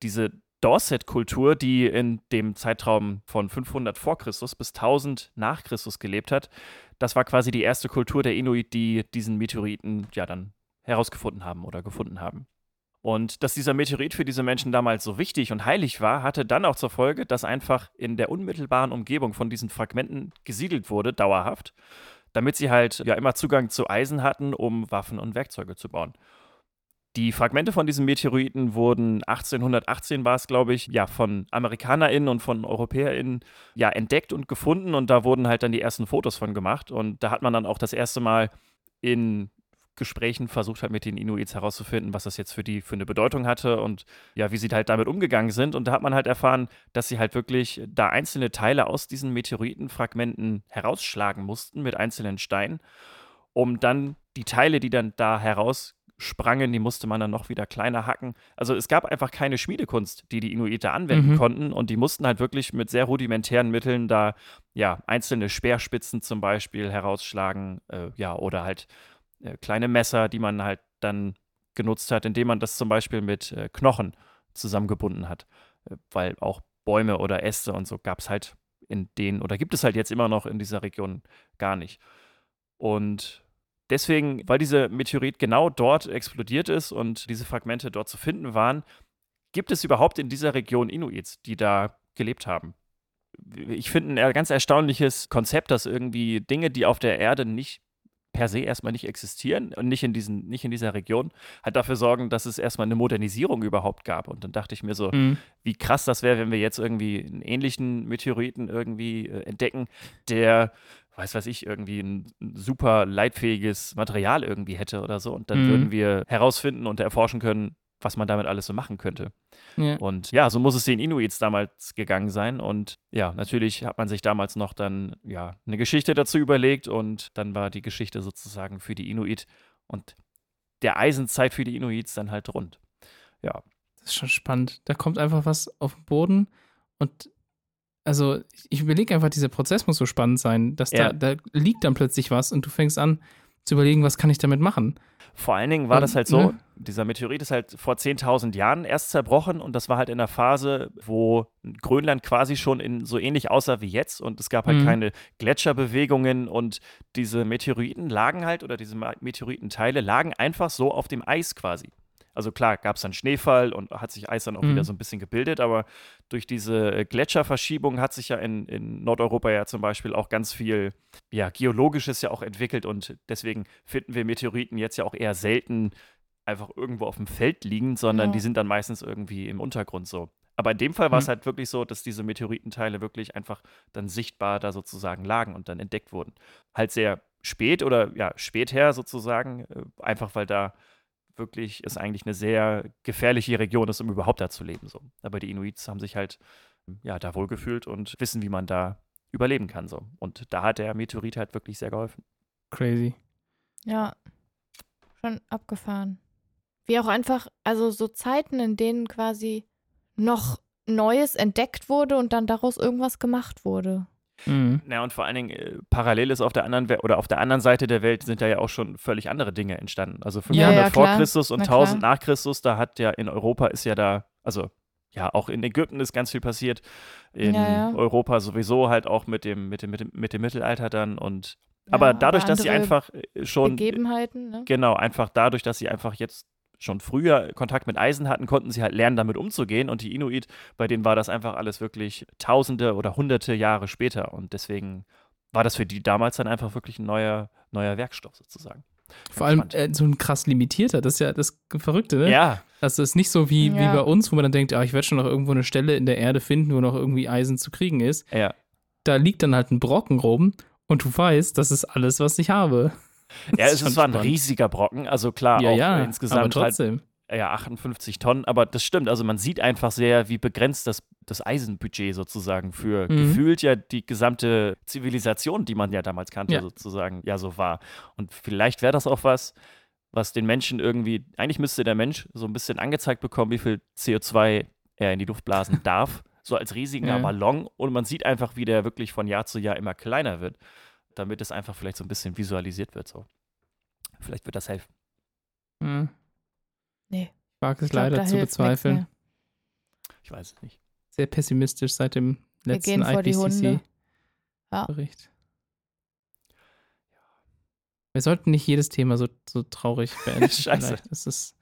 Diese Dorset-Kultur, die in dem Zeitraum von 500 vor Christus bis 1000 nach Christus gelebt hat, das war quasi die erste Kultur der Inuit, die diesen Meteoriten ja dann herausgefunden haben oder gefunden haben. Und dass dieser Meteorit für diese Menschen damals so wichtig und heilig war, hatte dann auch zur Folge, dass einfach in der unmittelbaren Umgebung von diesen Fragmenten gesiedelt wurde, dauerhaft damit sie halt ja immer Zugang zu Eisen hatten, um Waffen und Werkzeuge zu bauen. Die Fragmente von diesen Meteoriten wurden 1818 war es, glaube ich, ja, von AmerikanerInnen und von EuropäerInnen ja entdeckt und gefunden und da wurden halt dann die ersten Fotos von gemacht und da hat man dann auch das erste Mal in Gesprächen versucht hat, mit den Inuits herauszufinden, was das jetzt für die für eine Bedeutung hatte und ja, wie sie halt damit umgegangen sind. Und da hat man halt erfahren, dass sie halt wirklich da einzelne Teile aus diesen Meteoritenfragmenten herausschlagen mussten mit einzelnen Steinen, um dann die Teile, die dann da heraussprangen, die musste man dann noch wieder kleiner hacken. Also es gab einfach keine Schmiedekunst, die die Inuite anwenden mhm. konnten und die mussten halt wirklich mit sehr rudimentären Mitteln da ja einzelne Speerspitzen zum Beispiel herausschlagen, äh, ja oder halt äh, kleine Messer, die man halt dann genutzt hat, indem man das zum Beispiel mit äh, Knochen zusammengebunden hat. Äh, weil auch Bäume oder Äste und so gab es halt in denen, oder gibt es halt jetzt immer noch in dieser Region gar nicht. Und deswegen, weil dieser Meteorit genau dort explodiert ist und diese Fragmente dort zu finden waren, gibt es überhaupt in dieser Region Inuits, die da gelebt haben. Ich finde ein ganz erstaunliches Konzept, dass irgendwie Dinge, die auf der Erde nicht per se erstmal nicht existieren und nicht in, diesen, nicht in dieser Region, halt dafür sorgen, dass es erstmal eine Modernisierung überhaupt gab. Und dann dachte ich mir so, mhm. wie krass das wäre, wenn wir jetzt irgendwie einen ähnlichen Meteoriten irgendwie äh, entdecken, der weiß was ich, irgendwie ein super leitfähiges Material irgendwie hätte oder so. Und dann mhm. würden wir herausfinden und erforschen können, was man damit alles so machen könnte. Ja. Und ja, so muss es den Inuits damals gegangen sein. Und ja, natürlich hat man sich damals noch dann ja eine Geschichte dazu überlegt und dann war die Geschichte sozusagen für die Inuit und der Eisenzeit für die Inuits dann halt rund. Ja. Das ist schon spannend. Da kommt einfach was auf den Boden und also ich überlege einfach, dieser Prozess muss so spannend sein, dass ja. da, da liegt dann plötzlich was und du fängst an, zu überlegen, was kann ich damit machen. Vor allen Dingen war das halt so, ne? dieser Meteorit ist halt vor 10.000 Jahren erst zerbrochen und das war halt in der Phase, wo Grönland quasi schon in, so ähnlich aussah wie jetzt und es gab halt mhm. keine Gletscherbewegungen und diese Meteoriten lagen halt oder diese Meteoritenteile lagen einfach so auf dem Eis quasi. Also klar, gab es dann Schneefall und hat sich Eis dann auch mhm. wieder so ein bisschen gebildet, aber durch diese äh, Gletscherverschiebung hat sich ja in, in Nordeuropa ja zum Beispiel auch ganz viel ja, Geologisches ja auch entwickelt und deswegen finden wir Meteoriten jetzt ja auch eher selten einfach irgendwo auf dem Feld liegen, sondern ja. die sind dann meistens irgendwie im Untergrund so. Aber in dem Fall war es mhm. halt wirklich so, dass diese Meteoritenteile wirklich einfach dann sichtbar da sozusagen lagen und dann entdeckt wurden. Halt sehr spät oder ja, späther sozusagen, äh, einfach weil da wirklich es eigentlich eine sehr gefährliche Region ist, um überhaupt da zu leben. So. Aber die Inuits haben sich halt ja, da wohlgefühlt und wissen, wie man da überleben kann. So. Und da hat der Meteorit halt wirklich sehr geholfen. Crazy. Ja, schon abgefahren. Wie auch einfach, also so Zeiten, in denen quasi noch Neues entdeckt wurde und dann daraus irgendwas gemacht wurde. Mhm. Ja, und vor allen Dingen, äh, parallel ist auf der anderen We oder auf der anderen Seite der Welt sind da ja auch schon völlig andere Dinge entstanden. Also 500 Ja, ja, vor. Christus und Na 1000 klar. nach Christus, da hat ja in Europa ist ja da, also ja, auch in Ägypten ist ganz viel passiert. In Ja. Europa sowieso halt auch mit dem, mit dem, mit dem, mit dem Mittelalter dann und aber dadurch, dass sie einfach äh, schon Begebenheiten, ne? Genau, einfach dadurch, dass sie einfach jetzt schon früher Kontakt mit Eisen hatten, konnten sie halt lernen, damit umzugehen. Und die Inuit, bei denen war das einfach alles wirklich Tausende oder Hunderte Jahre später. Und deswegen war das für die damals dann einfach wirklich ein neuer, neuer Werkstoff sozusagen. Vor allem äh, so ein krass limitierter, das ist ja das Verrückte, ne? Ja, Also es ist nicht so wie, wie Ja. bei uns, wo man dann denkt, ah, ich werde schon noch irgendwo eine Stelle in der Erde finden, wo noch irgendwie Eisen zu kriegen ist. ja. Da liegt dann halt ein Brocken rum und du weißt, das ist alles, was ich habe. Ja, es war ein riesiger Brocken, also klar, ja, auch ja, aber insgesamt halt trotzdem. ja, 58 Tonnen, aber das stimmt. Also man sieht einfach sehr, wie begrenzt das, das Eisenbudget sozusagen für Mhm. gefühlt ja die gesamte Zivilisation, die man ja damals kannte, Ja. sozusagen, ja so war. Und vielleicht wäre das auch was, was den Menschen irgendwie, eigentlich müsste der Mensch so ein bisschen angezeigt bekommen, wie viel CO2 er in die Luft blasen darf, so als riesiger Ja. Ballon. Und man sieht einfach, wie der wirklich von Jahr zu Jahr immer kleiner wird, damit es einfach vielleicht so ein bisschen visualisiert wird. So. Vielleicht wird das helfen. Ja. Nee. Ich wage es Ich glaub, leider zu bezweifeln. Ich weiß es nicht. Sehr pessimistisch seit dem Wir letzten gehen vor die Hunde. Ja. IPCC-Bericht. Wir sollten nicht jedes Thema so, so traurig beenden. Scheiße. Vielleicht. Das ist,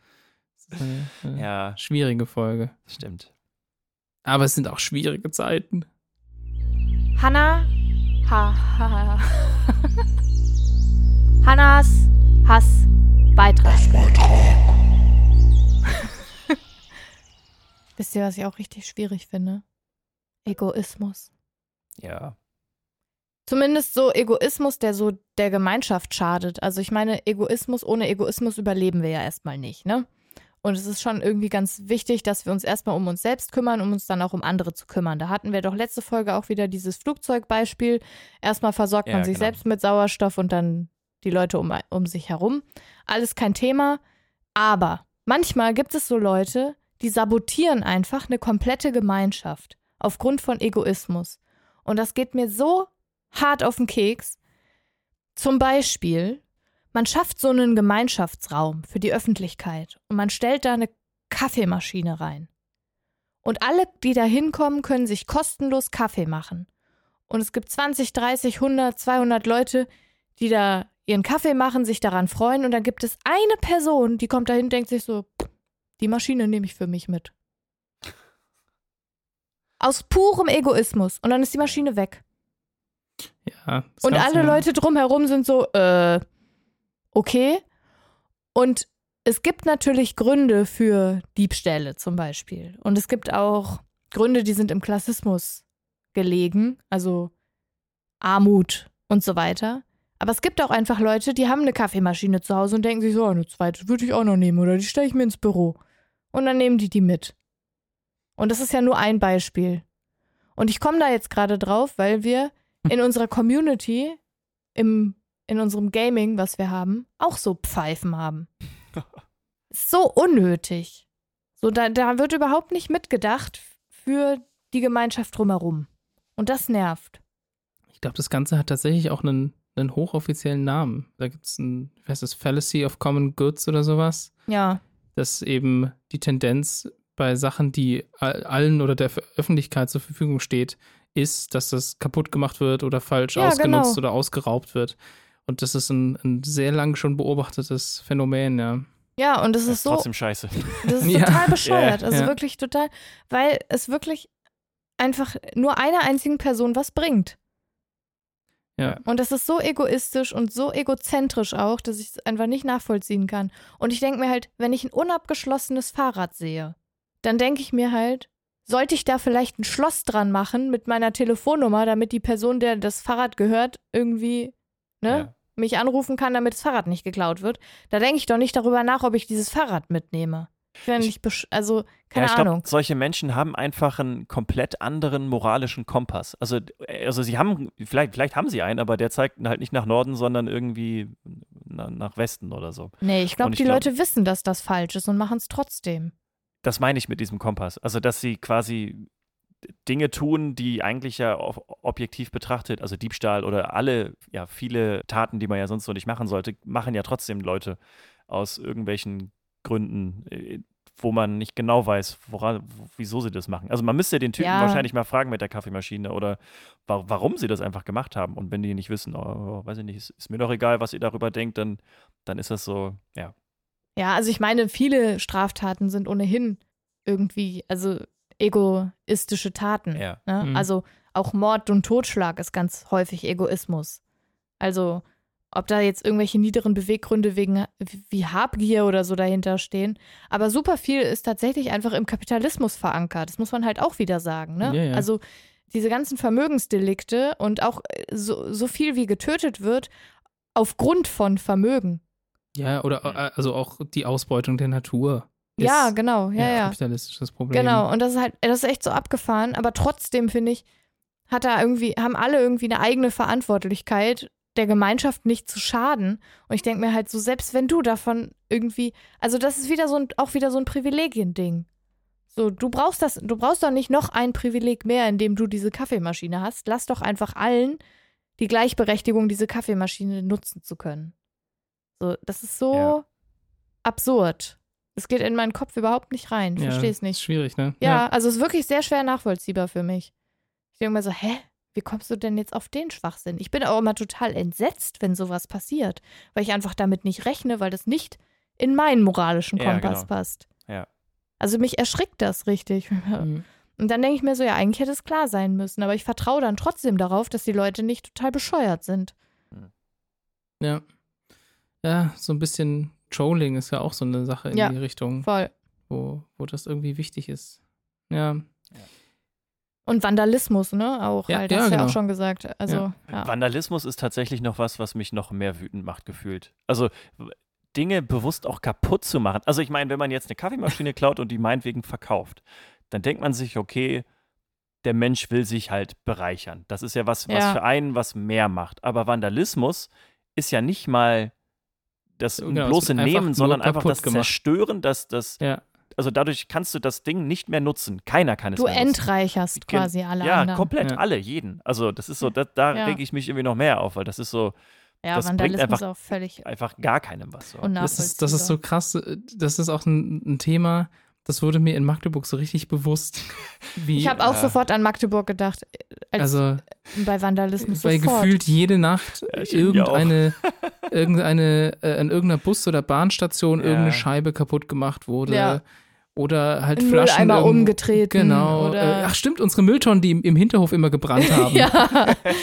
ist eine, eine Ja, schwierige Folge. stimmt. Aber es sind auch schwierige Zeiten. Hanna. Ha, ha, ha. Hannas Hass Beitrag. Wisst ihr, was ich auch richtig schwierig finde? Egoismus. Ja. Zumindest so Egoismus, der so der Gemeinschaft schadet. Also ich meine, Egoismus, ohne Egoismus überleben wir ja erstmal nicht, ne? Und es ist schon irgendwie ganz wichtig, dass wir uns erstmal um uns selbst kümmern, um uns dann auch um andere zu kümmern. Da hatten wir doch letzte Folge auch wieder dieses Flugzeugbeispiel. Erstmal versorgt Ja, man sich genau. selbst mit Sauerstoff und dann die Leute um, um sich herum. Alles kein Thema. Aber manchmal gibt es so Leute, die sabotieren einfach eine komplette Gemeinschaft aufgrund von Egoismus. Und das geht mir so hart auf den Keks. Zum Beispiel, man schafft so einen Gemeinschaftsraum für die Öffentlichkeit und man stellt da eine Kaffeemaschine rein. Und alle, die da hinkommen, können sich kostenlos Kaffee machen. Und es gibt 20, 30, 100, 200 Leute, die da ihren Kaffee machen, sich daran freuen. Und dann gibt es eine Person, die kommt dahin und denkt sich so, die Maschine nehme ich für mich mit. Aus purem Egoismus. Und dann ist die Maschine weg. Ja, Und alle Leute drumherum sind so, äh, okay. Und es gibt natürlich Gründe für Diebstähle zum Beispiel. Und es gibt auch Gründe, die sind im Klassismus gelegen, also Armut und so weiter. Aber es gibt auch einfach Leute, die haben eine Kaffeemaschine zu Hause und denken sich so, "Oh, eine zweite würde ich auch noch nehmen oder die stelle ich mir ins Büro. Und dann nehmen die die mit. Und das ist ja nur ein Beispiel. Und ich komme da jetzt gerade drauf, weil wir in unserer Community, im, in unserem Gaming, was wir haben, auch so Pfeifen haben. So unnötig. So, da, da wird überhaupt nicht mitgedacht für die Gemeinschaft drumherum. Und das nervt. Ich glaube, das Ganze hat tatsächlich auch einen, einen hochoffiziellen Namen. Da gibt es ein, wie heißt das, Fallacy of Common Goods oder sowas. Ja. dass eben die Tendenz bei Sachen, die all- allen oder der Öffentlichkeit zur Verfügung steht, ist, dass das kaputt gemacht wird oder falsch Ja, ausgenutzt genau. oder ausgeraubt wird. Und das ist ein, ein sehr lang schon beobachtetes Phänomen, ja. Ja, und es Das ist ist so, trotzdem scheiße. Das ist Ja. total bescheuert. Also Ja. wirklich total, weil es wirklich einfach nur einer einzigen Person was bringt. Ja. Und das ist so egoistisch und so egozentrisch auch, dass ich es einfach nicht nachvollziehen kann. Und ich denke mir halt, wenn ich ein unabgeschlossenes Fahrrad sehe, dann denke ich mir halt, sollte ich da vielleicht ein Schloss dran machen mit meiner Telefonnummer, damit die Person, der das Fahrrad gehört, irgendwie ne, Ja. mich anrufen kann, damit das Fahrrad nicht geklaut wird, da denke ich doch nicht darüber nach, ob ich dieses Fahrrad mitnehme. Ich bin nicht, also keine ja, ich glaub, Ahnung. Solche Menschen haben einfach einen komplett anderen moralischen Kompass. Also, äh, also sie haben, vielleicht, vielleicht haben sie einen, aber der zeigt halt nicht nach Norden, sondern irgendwie na, nach Westen oder so. Nee, ich glaube, die glaub- Leute wissen, dass das falsch ist und machen es trotzdem. Das meine ich mit diesem Kompass. Also, dass sie quasi Dinge tun, die eigentlich ja ob- objektiv betrachtet, also Diebstahl oder alle, ja, viele Taten, die man ja sonst so nicht machen sollte, machen ja trotzdem Leute aus irgendwelchen Gründen, äh, wo man nicht genau weiß, woran, wieso sie das machen. Also man müsste den Typen Ja. wahrscheinlich mal fragen mit der Kaffeemaschine oder wa warum sie das einfach gemacht haben. Und wenn die nicht wissen, oh, weiß ich nicht, ist, ist mir doch egal, was ihr darüber denkt, dann, dann ist das so, ja. Ja, also ich meine, viele Straftaten sind ohnehin irgendwie, also egoistische Taten. Ja. Ne? Mhm. Also auch Mord und Totschlag ist ganz häufig Egoismus. Also ob da jetzt irgendwelche niederen Beweggründe wegen wie Habgier oder so dahinter stehen. Aber super viel ist tatsächlich einfach im Kapitalismus verankert. Das muss man halt auch wieder sagen. Ne? Ja, ja. Also diese ganzen Vermögensdelikte und auch äh, so, so viel wie getötet wird aufgrund von Vermögen. Ja, oder äh, also auch die Ausbeutung der Natur. Ja, genau, ja, ein ja. kapitalistisches Problem. Genau, und das ist halt, das ist echt so abgefahren, aber trotzdem finde ich, hat da irgendwie, haben alle irgendwie eine eigene Verantwortlichkeit, der Gemeinschaft nicht zu schaden. Und ich denke mir halt so, selbst wenn du davon irgendwie, also das ist wieder so ein, auch wieder so ein Privilegiending. So, du brauchst das, du brauchst doch nicht noch ein Privileg mehr, indem du diese Kaffeemaschine hast. Lass doch einfach allen die Gleichberechtigung, diese Kaffeemaschine nutzen zu können. So, das ist so Ja. absurd. Es geht in meinen Kopf überhaupt nicht rein. Ich ja, verstehe es Ist nicht. schwierig, ne? Ja, also es ist wirklich sehr schwer nachvollziehbar für mich. Ich denke mir so, hä? Wie kommst du denn jetzt auf den Schwachsinn? Ich bin auch immer total entsetzt, wenn sowas passiert, weil ich einfach damit nicht rechne, weil das nicht in meinen moralischen Ja, Kompass genau. passt. Ja. Also mich erschrickt das richtig. Mhm. Und dann denke ich mir so, ja, eigentlich hätte es klar sein müssen, aber ich vertraue dann trotzdem darauf, dass die Leute nicht total bescheuert sind. Ja. Ja, so ein bisschen Trolling ist ja auch so eine Sache in Ja. die Richtung, Voll. wo, wo das irgendwie wichtig ist. Ja. Und Vandalismus, ne? Auch Ja, halt, ja, hast du ja genau. auch schon gesagt. Also, ja. Vandalismus ist tatsächlich noch was, was mich noch mehr wütend macht, gefühlt. Also Dinge bewusst auch kaputt zu machen. Also ich meine, wenn man jetzt eine Kaffeemaschine klaut und die meinetwegen verkauft, dann denkt man sich, okay, der Mensch will sich halt bereichern. Das ist ja was, was Ja. für einen was mehr macht. Aber Vandalismus ist ja nicht mal das Genau, bloße einfach Nehmen, sondern einfach das gemacht. Zerstören, das, das, Ja. also dadurch kannst du das Ding nicht mehr nutzen. Keiner kann es Du mehr nutzen. entreicherst Gen- quasi alle Ja, anderen. komplett Ja. alle, jeden. Also das ist so, da, da Ja. reg ich mich irgendwie noch mehr auf, weil das ist so ja, das bringt Vandalismus einfach ist auch völlig einfach gar keinem was. So. unnachvollziehbar. Das ist, das ist so krass. Das ist auch ein, ein Thema, das wurde mir in Magdeburg so richtig bewusst. Wie, Ich habe auch äh, sofort an Magdeburg gedacht, als also, bei Vandalismus weil sofort. gefühlt jede Nacht Ja, irgendeine, irgendeine, äh, an irgendeiner Bus- oder Bahnstation Ja. irgendeine Scheibe kaputt gemacht wurde. Ja. Oder halt Ein Flaschen. Mülleimer umgetreten Genau. oder- Äh, ach, stimmt, unsere Mülltonnen, die im, im Hinterhof immer gebrannt haben. ja,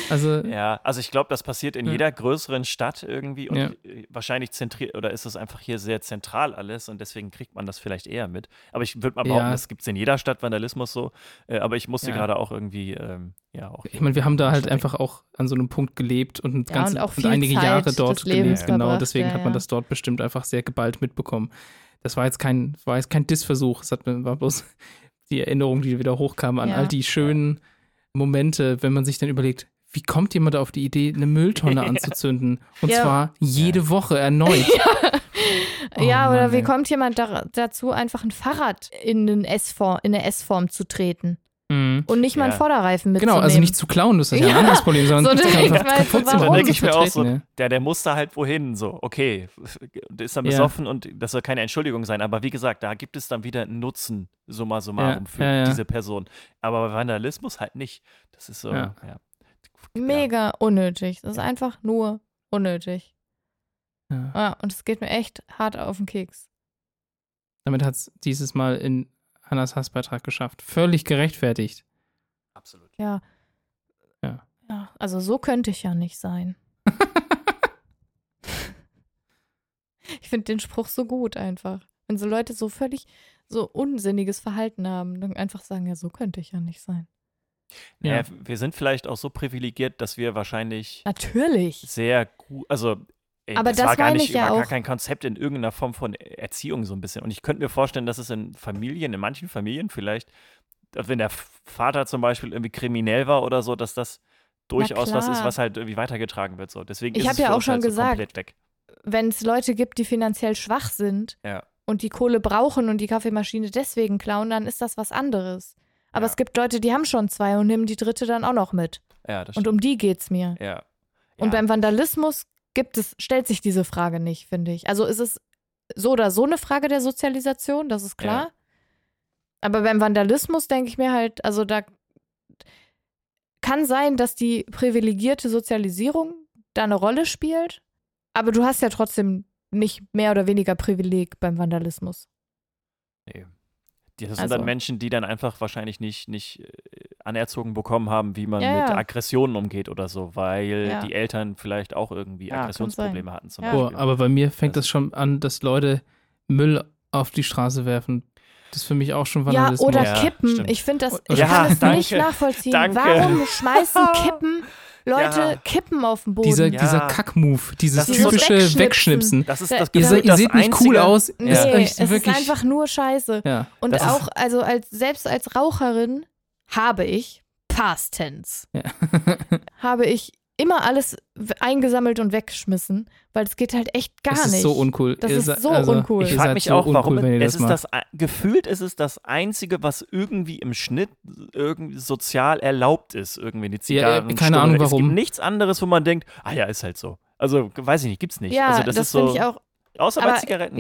Also, Ja, also ich glaube, das passiert in Ja. jeder größeren Stadt irgendwie und Ja. äh, wahrscheinlich zentriert oder ist es einfach hier sehr zentral alles und deswegen kriegt man das vielleicht eher mit. Aber ich würde mal behaupten, Ja. das gibt es in jeder Stadt Vandalismus so. Äh, aber ich musste Ja. gerade auch irgendwie, ähm, ja, auch. ich meine, wir haben da halt einfach auch an so einem Punkt gelebt und, und auch und einige Zeit Jahre dort gelebt. Genau, deswegen ja, hat man das dort bestimmt einfach sehr geballt mitbekommen. Das war jetzt kein, war jetzt kein Dissversuch, es hat, war bloß die Erinnerung, die wieder hochkam an Ja. all die schönen Momente, wenn man sich dann überlegt, wie kommt jemand auf die Idee, eine Mülltonne anzuzünden? Und Ja. zwar jede Woche erneut. Oh ja oder Mann, wie ey. kommt jemand da, dazu, einfach ein Fahrrad in, einen S-Form, in eine S-Form zu treten Mhm. und nicht mal einen Ja. Vorderreifen mitzunehmen? Genau, also nicht zu klauen, das ist ja ein Ja. anderes Problem, sondern So kaputt zu machen. Dann denke ich mir auch so, Treten, der, der muss da halt wohin, so, okay, und ist dann Ja. besoffen und das soll keine Entschuldigung sein, aber wie gesagt, da gibt es dann wieder einen Nutzen, summa summarum, Ja, für ja, ja. diese Person. Aber bei Vandalismus halt nicht. Das ist so, Ja. ja. Mega unnötig. Das ist einfach nur unnötig. Ja. Ja, und es geht mir echt hart auf den Keks. Damit hat es dieses Mal in Hannas Hassbeitrag geschafft. Völlig gerechtfertigt. Absolut. Ja. Ja. Ja, also so könnte ich ja nicht sein. ich finde den Spruch so gut einfach. Wenn so Leute so völlig so unsinniges Verhalten haben, dann einfach sagen, ja, so könnte ich ja nicht sein. Ja. Ja. wir sind vielleicht auch so privilegiert, dass wir wahrscheinlich Natürlich. sehr gut, also ey, Aber das das war gar nicht ich ja gar kein Konzept in irgendeiner Form von Erziehung so ein bisschen. Und ich könnte mir vorstellen, dass es in Familien, in manchen Familien vielleicht, wenn der Vater zum Beispiel irgendwie kriminell war oder so, dass das durchaus was ist, was halt irgendwie weitergetragen wird. So. Deswegen Ich ist hab es ja auch schon halt so gesagt, weg. Wenn es Leute gibt, die finanziell schwach sind Ja. und die Kohle brauchen und die Kaffeemaschine deswegen klauen, dann ist das was anderes. Aber Ja. es gibt Leute, die haben schon zwei und nehmen die dritte dann auch noch mit. Ja, Und um die geht's mir. ja. Und beim Vandalismus gibt es, stellt sich diese Frage nicht, finde ich. Also ist es so oder so eine Frage der Sozialisation, das ist klar. Ja. Aber beim Vandalismus denke ich mir halt, also da kann sein, dass die privilegierte Sozialisierung da eine Rolle spielt, aber du hast ja trotzdem nicht mehr oder weniger Privileg beim Vandalismus. Nee. Das sind Also- dann Menschen, die dann einfach wahrscheinlich nicht, nicht äh, anerzogen bekommen haben, wie man Ja, mit ja. Aggressionen umgeht oder so, weil Ja. die Eltern vielleicht auch irgendwie Ja, Aggressionsprobleme hatten zum Ja. Beispiel. aber bei mir fängt Das- das schon an, dass Leute Müll auf die Straße werfen. Das ist für mich auch schon Ja, Vandalismus. oder Ja, Kippen. stimmt. Ich finde das, ich Ja, kann es danke. nicht nachvollziehen. Danke. Warum schmeißen Kippen Leute Ja. Kippen auf den Boden? Dieser, Ja. dieser Kack-Move, dieses Das ist so typische Wegschnipsen. Wegschnipsen. das ist Da- das Ihr, Ja. se, gefühlt ihr das seht nicht cool aus. Nee, Ist euch es ist einfach nur Scheiße. Ja. Und Das auch, also als selbst als Raucherin habe ich Past Tense. Ja. habe ich immer alles eingesammelt und weggeschmissen, weil es geht halt echt gar das ist nicht. so uncool. Das Ihr ist se- so also, uncool. Ich frage mich so auch, uncool, warum wenn ihr es das ist das gefühlt ist es das einzige, was irgendwie im Schnitt irgendwie sozial erlaubt ist, irgendwie eine Ja, äh, Zigarren. keine Ahnung, Es warum. gibt nichts anderes, wo man denkt, ah ja, ist halt so. Also weiß ich nicht, gibt's nicht. ja, also das, das, ist so, finde ich auch. außer bei aber, Zigaretten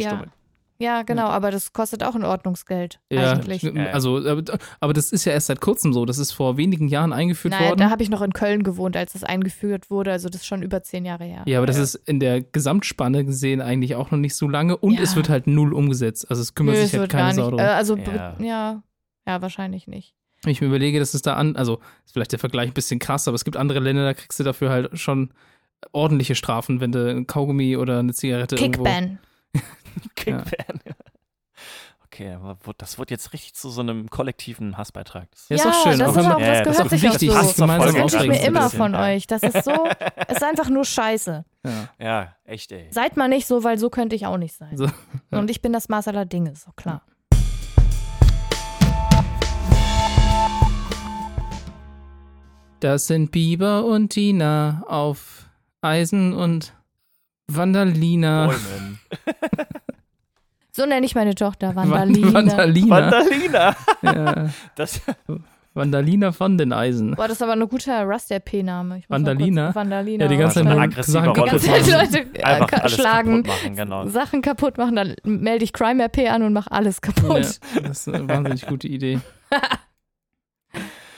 ja. stummel. Ja, genau, aber das kostet auch ein Ordnungsgeld Ja, eigentlich. stimmt. also, aber, aber das ist ja erst seit kurzem so. Das ist vor wenigen Jahren eingeführt Naja, worden. da habe ich noch in Köln gewohnt, als das eingeführt wurde. Also das ist schon über zehn Jahre her. ja, aber das Ja. ist in der Gesamtspanne gesehen eigentlich auch noch nicht so lange und Ja. es wird halt null umgesetzt. Also es kümmert Nö, sich es halt wird keine gar Sau nicht. drum. Äh, also Ja. ja. wahrscheinlich nicht. Wenn ich mir überlege, dass es da an, also ist vielleicht der Vergleich ein bisschen krass, aber es gibt andere Länder, da kriegst du dafür halt schon ordentliche Strafen, wenn du ein Kaugummi oder eine Zigarette irgendwo. Kickban. Kickban. Okay, das wird jetzt richtig zu so einem kollektiven Hassbeitrag. Das Ja, ist doch schön. das, Auch ist auch, Ja, das das gehört ist auch sich wichtig, auch so. Das wünsche ich mir immer von Ja. euch. Das ist so, ist einfach nur Scheiße. Ja. Ja, echt, ey. Seid mal nicht so, weil so könnte ich auch nicht sein. So, ja. Und ich bin das Maß aller Dinge, so klar. Das sind Biber und Tina auf Eisen und Vandalina. Bäumen. So nenne ich meine Tochter, Van- Vandalina. Vandalina. Vandalina. ja. Das, Vandalina von den Eisen. Boah, das ist aber ein guter Rust-RP-Name. Vandalina? Vandalina. Ja, die ganze Zeit aggressive Sachen kaputt machen. Leute äh, einfach schlagen, kaputt machen, genau. Sachen kaputt machen, dann melde ich Crime RP an und mache alles kaputt. Ja, das ist eine wahnsinnig gute Idee.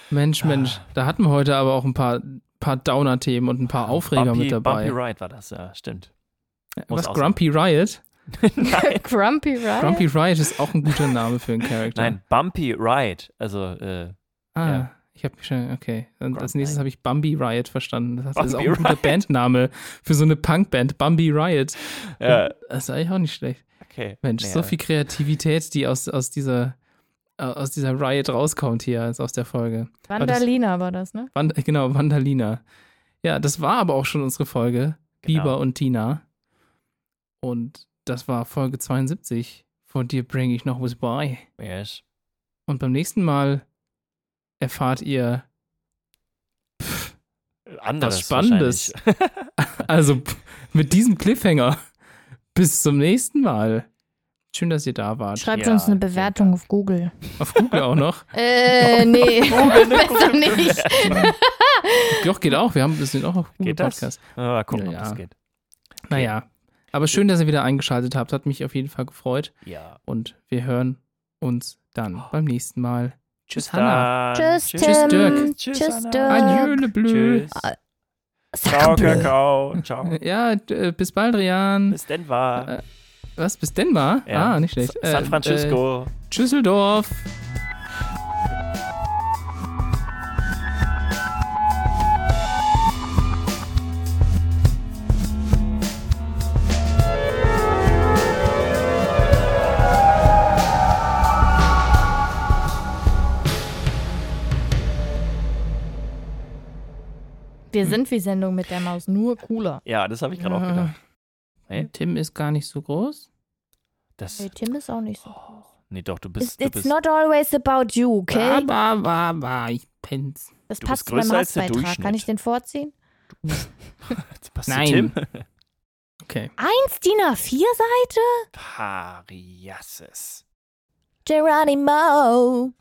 Mensch, Mensch, da hatten wir heute aber auch ein paar, paar Downer-Themen und ein paar Aufreger Bumpy, mit dabei. Bumpy Ride war das, ja, stimmt. muss Was, Grumpy Riot? Nein, Grumpy Riot? Grumpy Riot ist auch ein guter Name für einen Charakter. nein, Bumpy Ride. Also, äh, Ah, ja. ich habe mich schon, okay. Und als nächstes habe ich Bambi Riot verstanden. Das ist auch Bambi ein guter Riot. Bandname für so eine Punkband. Bambi Riot. ja, Das ist eigentlich auch nicht schlecht. okay. Mensch, Nee, so viel Kreativität, die aus, aus dieser äh, aus dieser Riot rauskommt hier, als aus der Folge. Vandalina war das, ne? Wand, genau, Vandalina. Ja, das war aber auch schon unsere Folge. Genau. Biber und Tina. Und das war Folge 72. Von dir bringe ich noch was bei. Yes. Und beim nächsten Mal erfahrt ihr, Anderes Was Spannendes. also mit diesem Cliffhanger, bis zum nächsten Mal. Schön, dass ihr da wart. Schreibt Ja, uns eine Bewertung auf Google. Auf Google auch noch. Äh, nee. Besser nicht. Doch, geht auch. Wir haben wir sind auch auf Google Geht das? Podcast. Ah, Mal gucken, Ja, ob das geht. Naja. Aber schön, dass ihr wieder eingeschaltet habt. Hat mich auf jeden Fall gefreut. Ja. Und wir hören uns dann beim nächsten Mal. Tschüss, Bis Hanna. dann. Tschüss, Tschüss, Tim. Dirk. Tschüss, Tschüss, Anna. Dirk. Adieu, le bleu. Tschüss. Ciao, Kakao. Ciao. Ja, äh, bis bald, Rian. Bis Denver. Äh, Was, bis Denver? Ja. Ah, nicht schlecht. San Äh, Francisco. Äh, Düsseldorf. Wir sind wie Sendung mit der Maus, nur cooler. Ja, das habe ich gerade auch gedacht. Hey? Tim ist gar nicht so groß. Das, Hey, Tim ist auch nicht so groß. nee, doch, du It's, bist, du it's bist not always about you, okay? Aber, aber, aber, ich penn's. Das du passt bist zu meinem Hausbeitrag. Kann ich den vorziehen? das passt Nein. Tim. Okay. Eins DIN A4-Seite? Pariasses. Geronimo.